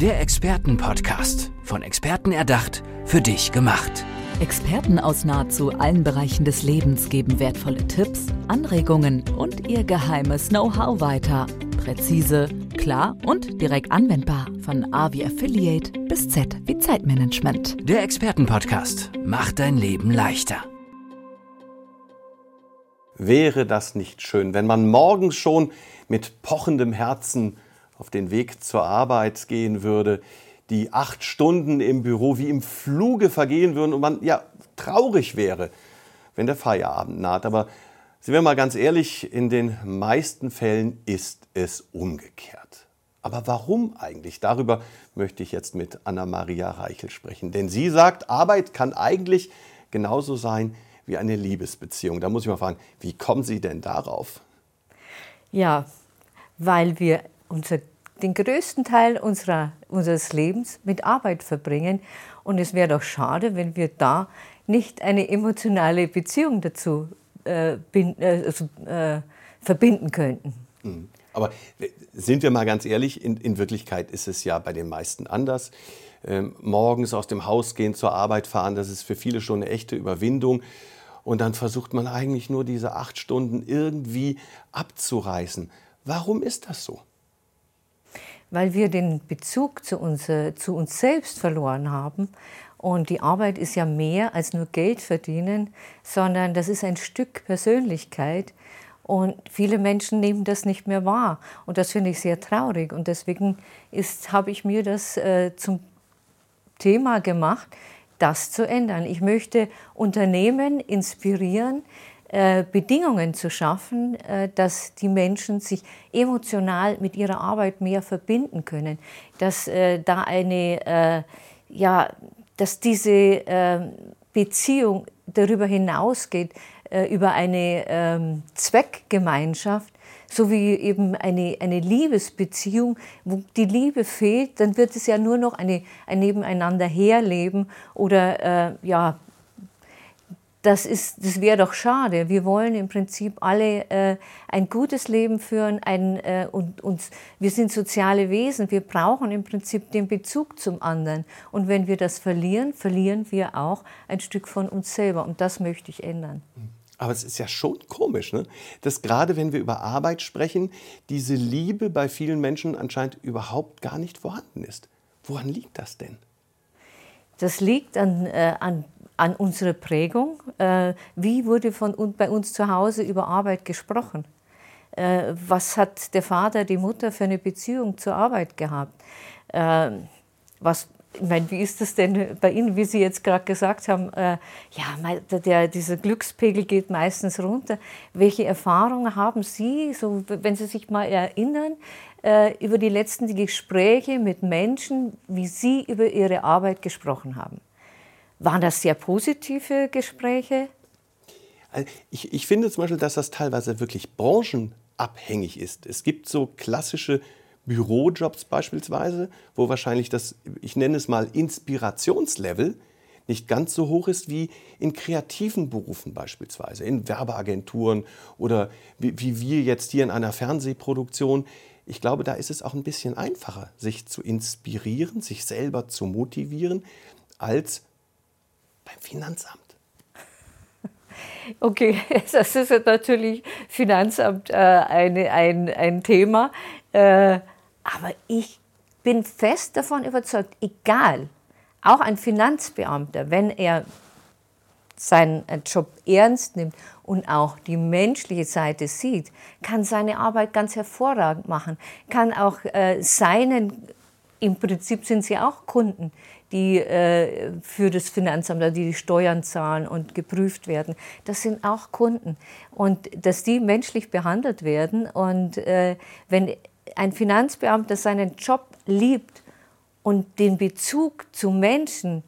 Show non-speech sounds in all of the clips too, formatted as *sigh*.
Der Expertenpodcast. Von Experten erdacht, für dich gemacht. Experten aus nahezu allen Bereichen des Lebens geben wertvolle Tipps, Anregungen und ihr geheimes Know-how weiter. Präzise, klar und direkt anwendbar. Von A wie Affiliate bis Z wie Zeitmanagement. Der Expertenpodcast macht dein Leben leichter. Wäre das nicht schön, wenn man morgens schon mit pochendem Herzen auf den Weg zur Arbeit gehen würde, die acht Stunden im Büro wie im Fluge vergehen würden und man ja traurig wäre, wenn der Feierabend naht. Aber sind wir mal ganz ehrlich, in den meisten Fällen ist es umgekehrt. Aber warum eigentlich? Darüber möchte ich jetzt mit Anna-Maria Reichel sprechen. Denn sie sagt, Arbeit kann eigentlich genauso sein wie eine Liebesbeziehung. Da muss ich mal fragen, wie kommen Sie denn darauf? Ja, weil wir unser, den größten Teil unserer, unseres Lebens mit Arbeit verbringen. Und es wäre doch schade, wenn wir da nicht eine emotionale Beziehung dazu äh, bin, äh, also, äh, verbinden könnten. Mhm. Aber sind wir mal ganz ehrlich, in, in, Wirklichkeit ist es ja bei den meisten anders. Ähm, morgens aus dem Haus gehen, zur Arbeit fahren, das ist für viele schon eine echte Überwindung. Und dann versucht man eigentlich nur diese acht Stunden irgendwie abzureißen. Warum ist das so? Weil wir den Bezug zu uns, zu uns selbst verloren haben. Und die Arbeit ist ja mehr als nur Geld verdienen, sondern das ist ein Stück Persönlichkeit. Und viele Menschen nehmen das nicht mehr wahr. Und das finde ich sehr traurig. Und deswegen habe ich mir das äh, zum Thema gemacht, das zu ändern. Ich möchte Unternehmen inspirieren, Bedingungen zu schaffen, äh, dass die Menschen sich emotional mit ihrer Arbeit mehr verbinden können, dass äh, da eine, ja, dass diese Beziehung darüber hinausgeht, über eine ähm, Zweckgemeinschaft, so wie eben eine, eine Liebesbeziehung, wo die Liebe fehlt, dann wird es ja nur noch eine, ein Nebeneinander herleben oder äh, ja, das, das wäre doch schade. Wir wollen im Prinzip alle äh, ein gutes Leben führen ein, äh, und uns, wir sind soziale Wesen. Wir brauchen im Prinzip den Bezug zum anderen. Und wenn wir das verlieren, verlieren wir auch ein Stück von uns selber. Und das möchte ich ändern. Aber es ist ja schon komisch, ne? dass gerade wenn wir über Arbeit sprechen, diese Liebe bei vielen Menschen anscheinend überhaupt gar nicht vorhanden ist. Woran liegt das denn? Das liegt an, äh, an, an unserer Prägung. Äh, wie wurde von, bei uns zu Hause über Arbeit gesprochen? Äh, was hat der Vater, die Mutter für eine Beziehung zur Arbeit gehabt? Äh, was ich meine, wie ist das denn bei Ihnen, wie Sie jetzt gerade gesagt haben, äh, ja, der, dieser Glückspegel geht meistens runter. Welche Erfahrungen haben Sie, so, wenn Sie sich mal erinnern, äh, über die letzten Gespräche mit Menschen, wie Sie über Ihre Arbeit gesprochen haben? Waren das sehr positive Gespräche? Also ich, ich finde zum Beispiel, dass das teilweise wirklich branchenabhängig ist. Es gibt so klassische Bürojobs beispielsweise, wo wahrscheinlich das, ich nenne es mal, Inspirationslevel nicht ganz so hoch ist wie in kreativen Berufen beispielsweise, in Werbeagenturen oder wie, wie wir jetzt hier in einer Fernsehproduktion. Ich glaube, da ist es auch ein bisschen einfacher, sich zu inspirieren, sich selber zu motivieren, als beim Finanzamt. *laughs* Okay, *laughs* das ist natürlich Finanzamt äh, eine, ein, ein Thema. Äh, aber ich bin fest davon überzeugt, egal, auch ein Finanzbeamter, wenn er seinen Job ernst nimmt und auch die menschliche Seite sieht, kann seine Arbeit ganz hervorragend machen, kann auch äh, seinen, im Prinzip sind sie auch Kunden, die äh, für das Finanzamt, die die Steuern zahlen und geprüft werden, das sind auch Kunden. Und dass die menschlich behandelt werden und äh, wenn ein Finanzbeamter seinen Job liebt und den Bezug zu Menschen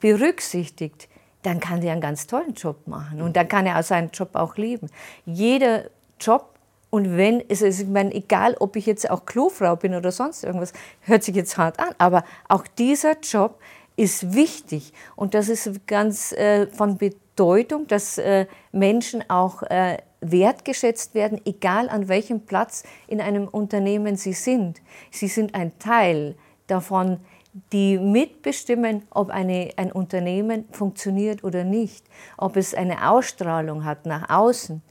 berücksichtigt, dann kann er einen ganz tollen Job machen und dann kann er seinen Job auch lieben. Jeder Job und wenn, ist, ich meine, egal ob ich jetzt auch Klofrau bin oder sonst irgendwas, hört sich jetzt hart an, aber auch dieser Job ist wichtig und das ist ganz äh, von Bedeutung, dass äh, Menschen auch äh, wertgeschätzt werden, egal an welchem Platz in einem Unternehmen sie sind. Sie sind ein Teil davon, die mitbestimmen, ob eine, ein Unternehmen funktioniert oder nicht, ob es eine Ausstrahlung hat nach außen.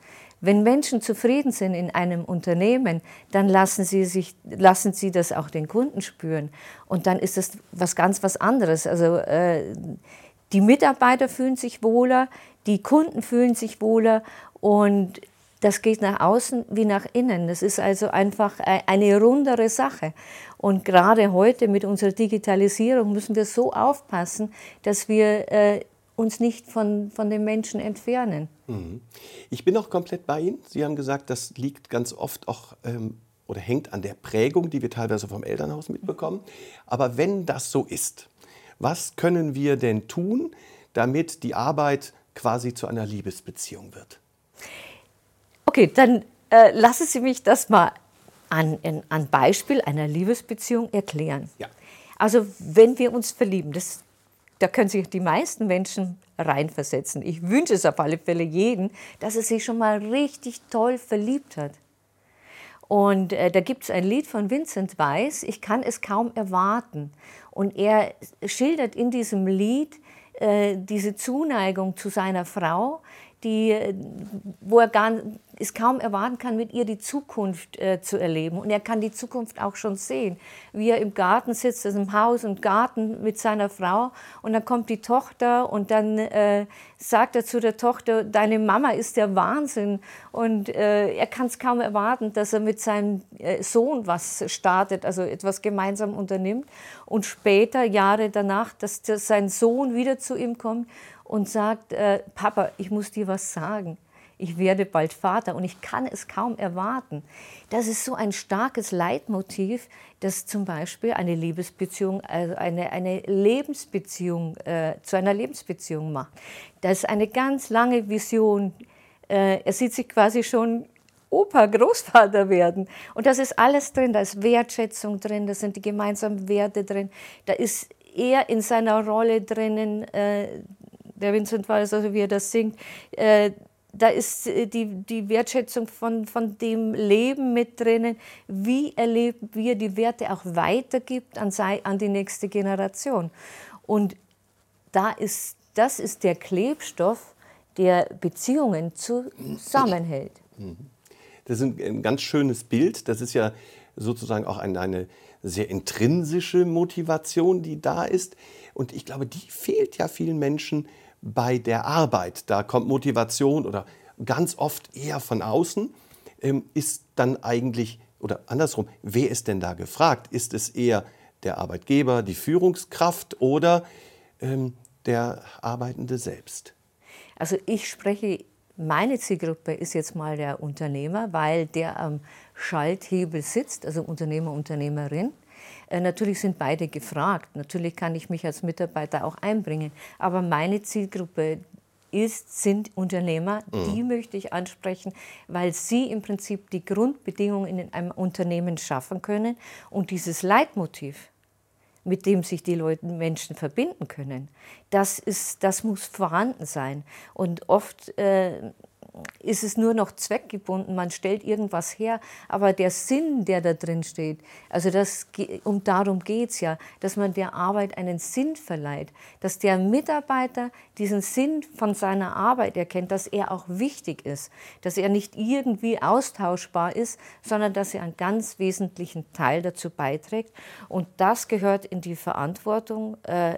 Wenn Menschen zufrieden sind in einem Unternehmen, dann lassen sie, sich, lassen sie das auch den Kunden spüren. Und dann ist das was ganz was anderes. Also äh, die Mitarbeiter fühlen sich wohler, die Kunden fühlen sich wohler und das geht nach außen wie nach innen. Das ist also einfach e-, eine rundere Sache. Und gerade heute mit unserer Digitalisierung müssen wir so aufpassen, dass wir äh, uns nicht von, von den Menschen entfernen. Mhm. Ich bin auch komplett bei Ihnen. Sie haben gesagt, das liegt ganz oft auch ähm, oder hängt an der Prägung, die wir teilweise vom Elternhaus mitbekommen. Aber wenn das so ist, was können wir denn tun, damit die Arbeit quasi zu einer Liebesbeziehung wird? Okay, dann äh, lassen Sie mich das mal an, an Beispiel einer Liebesbeziehung erklären. Ja. Also wenn wir uns verlieben, das, da können sich die meisten Menschen reinversetzen. Ich wünsche es auf alle Fälle jeden, dass er sich schon mal richtig toll verliebt hat. Und äh, da gibt es ein Lied von Vincent Weiss, Ich kann es kaum erwarten. Und er schildert in diesem Lied äh, diese Zuneigung zu seiner Frau, die, wo er gar, es kaum erwarten kann, mit ihr die Zukunft äh, zu erleben. Und er kann die Zukunft auch schon sehen, wie er im Garten sitzt, also im Haus und Garten mit seiner Frau. Und dann kommt die Tochter und dann äh, sagt er zu der Tochter, deine Mama ist der Wahnsinn. Und äh, er kann es kaum erwarten, dass er mit seinem äh, Sohn was startet, also etwas gemeinsam unternimmt. Und später, Jahre danach, dass, dass sein Sohn wieder zu ihm kommt und sagt, äh, Papa, ich muss dir was sagen ich werde bald Vater und ich kann es kaum erwarten. Das ist so ein starkes Leitmotiv, das zum Beispiel eine Liebesbeziehung, also eine, eine Lebensbeziehung äh, zu einer Lebensbeziehung macht. Das ist eine ganz lange Vision. Äh, er sieht sich quasi schon Opa, Großvater werden. Und das ist alles drin, da ist Wertschätzung drin, da sind die gemeinsamen Werte drin, da ist er in seiner Rolle drinnen, äh, der Vincent Weiss, also wie er das singt, äh, da ist äh, die, die Wertschätzung von, von dem Leben mit drinnen, wie er lebt, wie er die Werte auch weitergibt an, an die nächste Generation. Und da ist, das ist der Klebstoff, der Beziehungen zusammenhält. Das ist ein ganz schönes Bild. Das ist ja sozusagen auch eine, eine sehr intrinsische Motivation, die da ist. Und ich glaube, die fehlt ja vielen Menschen bei der Arbeit. Da kommt Motivation oder ganz oft eher von außen. Ähm, ist dann eigentlich, oder andersrum, wer ist denn da gefragt? Ist es eher der Arbeitgeber, die Führungskraft oder ähm, der Arbeitende selbst? Also ich spreche, meine Zielgruppe ist jetzt mal der Unternehmer, weil der am Schalthebel sitzt, also Unternehmer, Unternehmerin. Äh, natürlich sind beide gefragt. Natürlich kann ich mich als Mitarbeiter auch einbringen. Aber meine Zielgruppe ist, sind Unternehmer, mhm. die möchte ich ansprechen, weil sie im Prinzip die Grundbedingungen in einem Unternehmen schaffen können und dieses Leitmotiv, mit dem sich die Leute, Menschen verbinden können, das, ist, das muss vorhanden sein. Und oft äh, ist es nur noch zweckgebunden, man stellt irgendwas her, aber der Sinn, der da drin steht, also das, um darum geht es ja, dass man der Arbeit einen Sinn verleiht, dass der Mitarbeiter diesen Sinn von seiner Arbeit erkennt, dass er auch wichtig ist, dass er nicht irgendwie austauschbar ist, sondern dass er einen ganz wesentlichen Teil dazu beiträgt. Und das gehört in die Verantwortung äh,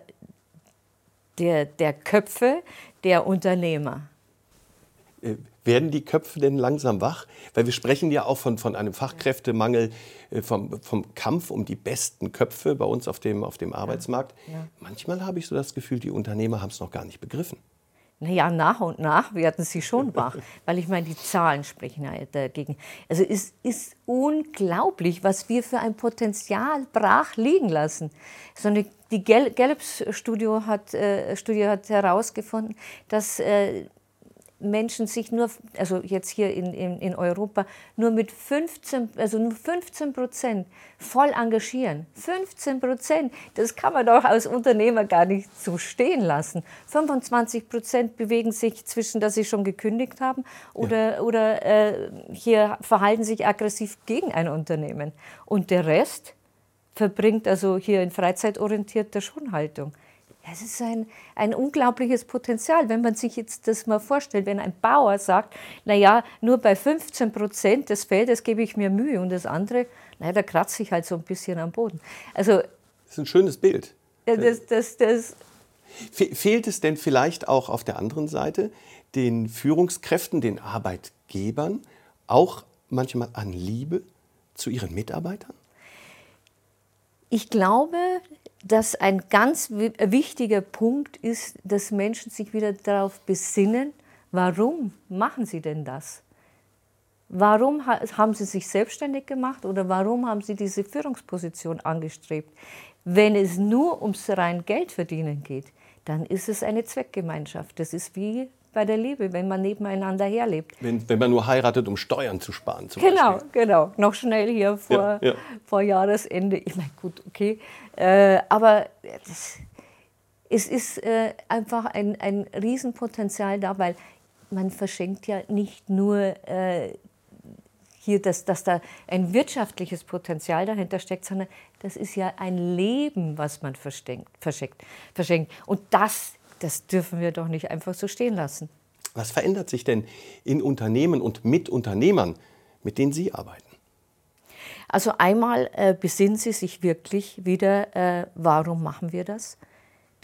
der, der Köpfe der Unternehmer. Äh, werden die Köpfe denn langsam wach? Weil wir sprechen ja auch von, von einem Fachkräftemangel, äh, vom, vom Kampf um die besten Köpfe bei uns auf dem, auf dem Arbeitsmarkt. Ja. Manchmal habe ich so das Gefühl, die Unternehmer haben es noch gar nicht begriffen. Naja, nach und nach werden sie schon wach, *laughs* weil ich meine, die Zahlen sprechen ja dagegen. Also es ist unglaublich, was wir für ein Potenzial brach liegen lassen. So eine, die Gallup-Studie hat, äh, hat herausgefunden, dass äh, Menschen sich nur, also jetzt hier in, in, in Europa, nur mit 15, also nur 15 Prozent voll engagieren. 15 Prozent, das kann man doch als Unternehmer gar nicht so stehen lassen. 25 Prozent bewegen sich zwischen, dass sie schon gekündigt haben oder, ja. oder äh, hier verhalten sich aggressiv gegen ein Unternehmen. Und der Rest verbringt also hier in freizeitorientierter Schonhaltung. Es ist ein, ein unglaubliches Potenzial, wenn man sich jetzt das mal vorstellt, wenn ein Bauer sagt, naja, nur bei 15 Prozent des Feldes gebe ich mir Mühe und das andere, naja, da kratze ich halt so ein bisschen am Boden. Also, das ist ein schönes Bild. Das, das, das, Fehlt es denn vielleicht auch auf der anderen Seite den Führungskräften, den Arbeitgebern auch manchmal an Liebe zu ihren Mitarbeitern? Ich glaube, dass ein ganz wichtiger Punkt ist, dass Menschen sich wieder darauf besinnen, warum machen sie denn das? Warum haben sie sich selbstständig gemacht oder warum haben sie diese Führungsposition angestrebt? Wenn es nur ums rein Geldverdienen geht, dann ist es eine Zweckgemeinschaft. Das ist wie bei der Liebe, wenn man nebeneinander herlebt. Wenn, wenn man nur heiratet, um Steuern zu sparen. Genau, Beispiel. genau. Noch schnell hier vor, ja, ja. vor Jahresende. Ich meine, gut, okay. Äh, aber das, es ist äh, einfach ein, ein Riesenpotenzial da, weil man verschenkt ja nicht nur äh, hier, dass, dass da ein wirtschaftliches Potenzial dahinter steckt, sondern das ist ja ein Leben, was man verschenkt. verschenkt. Und das das dürfen wir doch nicht einfach so stehen lassen. Was verändert sich denn in Unternehmen und mit Unternehmern, mit denen Sie arbeiten? Also einmal äh, besinnen Sie sich wirklich wieder, äh, warum machen wir das?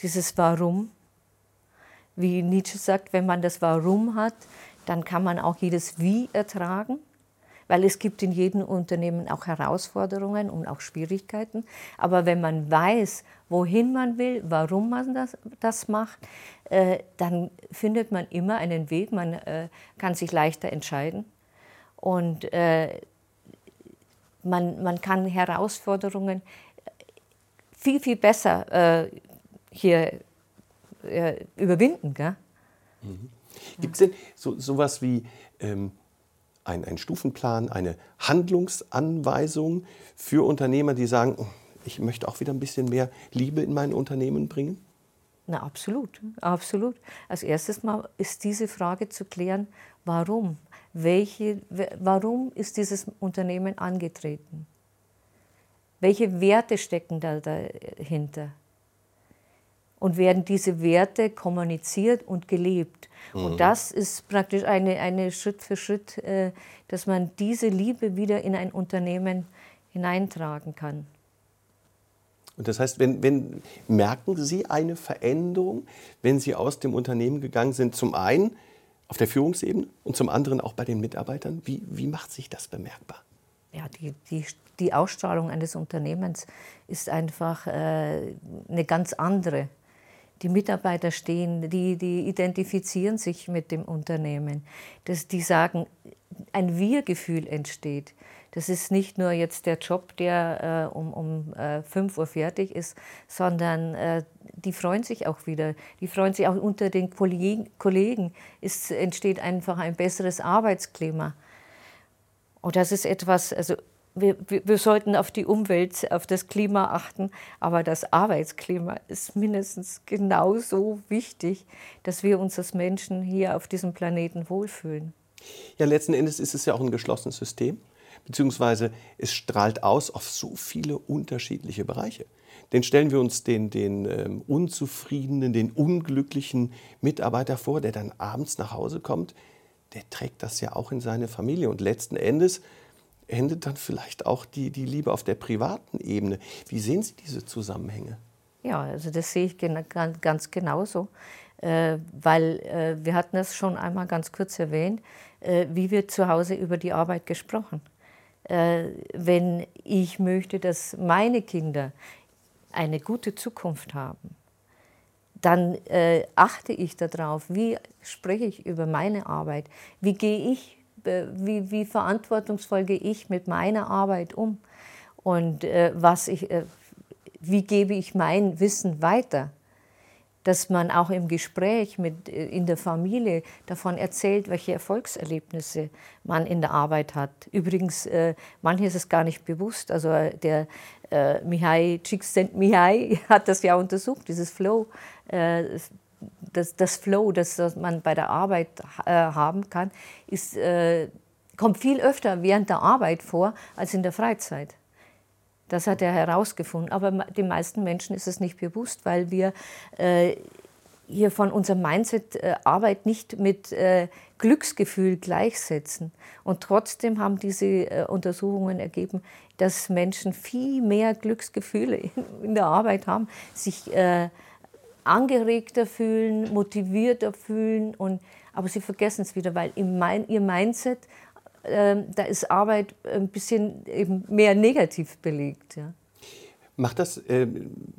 Dieses Warum. Wie Nietzsche sagt, wenn man das Warum hat, dann kann man auch jedes Wie ertragen weil es gibt in jedem Unternehmen auch Herausforderungen und auch Schwierigkeiten. Aber wenn man weiß, wohin man will, warum man das, das macht, äh, dann findet man immer einen Weg, man äh, kann sich leichter entscheiden und äh, man, man kann Herausforderungen viel, viel besser äh, hier äh, überwinden. Mhm. Gibt es denn so sowas wie ähm, ein, ein Stufenplan, eine Handlungsanweisung für Unternehmer, die sagen, oh, ich möchte auch wieder ein bisschen mehr Liebe in mein Unternehmen bringen? Na, absolut, absolut. Als erstes mal ist diese Frage zu klären, warum? Welche, warum ist dieses Unternehmen angetreten? Welche Werte stecken da dahinter? Und werden diese Werte kommuniziert und gelebt? Mhm. Und das ist praktisch eine, eine Schritt für Schritt, äh, dass man diese Liebe wieder in ein Unternehmen hineintragen kann. Und das heißt, wenn, wenn, merken Sie eine Veränderung, wenn Sie aus dem Unternehmen gegangen sind, zum einen auf der Führungsebene und zum anderen auch bei den Mitarbeitern? Wie, wie macht sich das bemerkbar? Ja, die, die, die Ausstrahlung eines Unternehmens ist einfach äh, eine ganz andere die Mitarbeiter stehen, die, die identifizieren sich mit dem Unternehmen. dass die sagen, ein Wir-Gefühl entsteht. Das ist nicht nur jetzt der Job, der äh, um, um äh, 5 Uhr fertig ist, sondern äh, die freuen sich auch wieder. Die freuen sich auch unter den Kollegen. Es entsteht einfach ein besseres Arbeitsklima. Und das ist etwas, also wir, wir, sollten auf die Umwelt, auf das Klima achten, aber das Arbeitsklima ist mindestens genauso wichtig, dass wir uns als Menschen hier auf diesem Planeten wohlfühlen. Ja, letzten Endes ist es ja auch ein geschlossenes System, beziehungsweise es strahlt aus auf so viele unterschiedliche Bereiche. Denn stellen wir uns den, den ähm, unzufriedenen, den unglücklichen Mitarbeiter vor, der dann abends nach Hause kommt, der trägt das ja auch in seine Familie. Und letzten Endes endet dann vielleicht auch die, die Liebe auf der privaten Ebene. Wie sehen Sie diese Zusammenhänge? Ja, also das sehe ich ganz genauso, äh, weil äh, wir hatten es schon einmal ganz kurz erwähnt, äh, wie wird zu Hause über die Arbeit gesprochen. Äh, wenn ich möchte, dass meine Kinder eine gute Zukunft haben, dann äh, achte ich darauf, wie spreche ich über meine Arbeit, wie gehe ich wie, wie verantwortungsvoll gehe ich mit meiner Arbeit um und äh, was ich, äh, wie gebe ich mein Wissen weiter. dass man auch im Gespräch mit, äh, in der Familie davon erzählt, welche Erfolgserlebnisse man in der Arbeit hat. Übrigens, äh, manchen ist es gar nicht bewusst. Also äh, der äh, Mihai Csikszentmihalyi *laughs* hat das ja untersucht, dieses Flow, äh, das, das, Flow, das, das, man bei der Arbeit äh, haben kann, ist, äh, kommt viel öfter während der Arbeit vor als in der Freizeit. Das hat er herausgefunden. Aber den meisten Menschen ist es nicht bewusst, weil wir äh, hier von unserem Mindset äh, Arbeit nicht mit äh, Glücksgefühl gleichsetzen. Und trotzdem haben diese äh, Untersuchungen ergeben, dass Menschen viel mehr Glücksgefühle in, *laughs* in der Arbeit haben, sich äh, angeregter fühlen, motivierter fühlen. Und, aber sie vergessen es wieder, weil im, ihr Mindset ähm, da ist Arbeit ein bisschen eben mehr negativ belegt. Ja. Macht das, äh,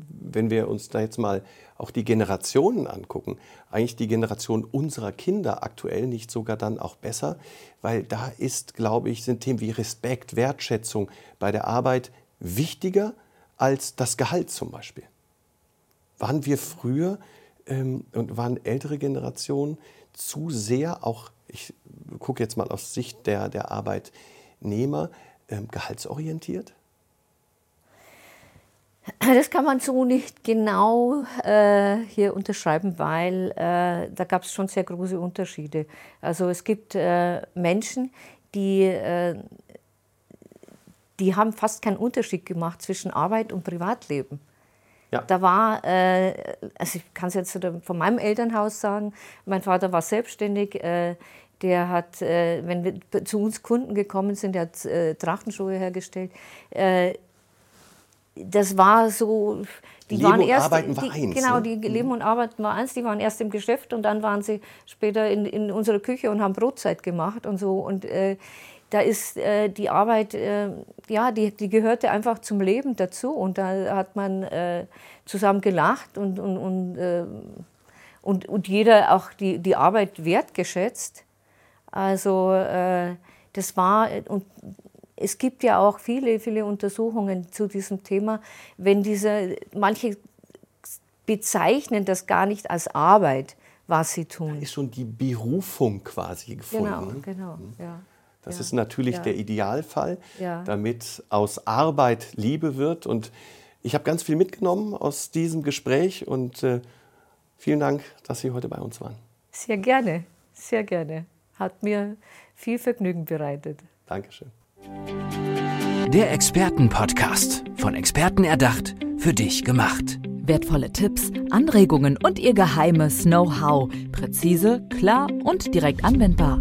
wenn wir uns da jetzt mal auch die Generationen angucken, eigentlich die Generation unserer Kinder aktuell nicht sogar dann auch besser? Weil da ist, glaube ich, sind Themen wie Respekt, Wertschätzung bei der Arbeit wichtiger als das Gehalt zum Beispiel. Waren wir früher ähm, und waren ältere Generationen zu sehr auch ich gucke jetzt mal aus Sicht der, der Arbeitnehmer, ähm, gehaltsorientiert? Das kann man so nicht genau äh, hier unterschreiben, weil äh, da gab es schon sehr große Unterschiede. Also es gibt äh, Menschen, die, äh, die haben fast keinen Unterschied gemacht zwischen Arbeit und Privatleben. Ja. Da war, äh, also ich kann es jetzt von meinem Elternhaus sagen, mein Vater war selbstständig, äh, der hat, äh, wenn wir zu uns Kunden gekommen sind, der hat äh, Trachtenschuhe hergestellt. Äh, das war so, die Leben waren und erst, Arbeiten war die, eins. Genau, ne? die Leben und Arbeiten war eins. Die waren erst im Geschäft und dann waren sie später in, in unserer Küche und haben Brotzeit gemacht und so. Und äh, da ist äh, die Arbeit, äh, ja, die, die gehörte einfach zum Leben dazu. Und da hat man äh, zusammen gelacht und, und, und, äh, und, und jeder auch die, die Arbeit wertgeschätzt. Also äh, das war, und es gibt ja auch viele, viele Untersuchungen zu diesem Thema, wenn diese, manche bezeichnen das gar nicht als Arbeit, was sie tun. Da ist schon die Berufung quasi gefunden. Genau, genau, mhm. ja. Das ja. ist natürlich ja. der Idealfall, ja. damit aus Arbeit Liebe wird. Und ich habe ganz viel mitgenommen aus diesem Gespräch und äh, vielen Dank, dass Sie heute bei uns waren. Sehr gerne, sehr gerne hat mir viel Vergnügen bereitet. Dankeschön. Der Expertenpodcast, von Experten erdacht, für dich gemacht. Wertvolle Tipps, Anregungen und ihr geheimes Know-how. Präzise, klar und direkt anwendbar.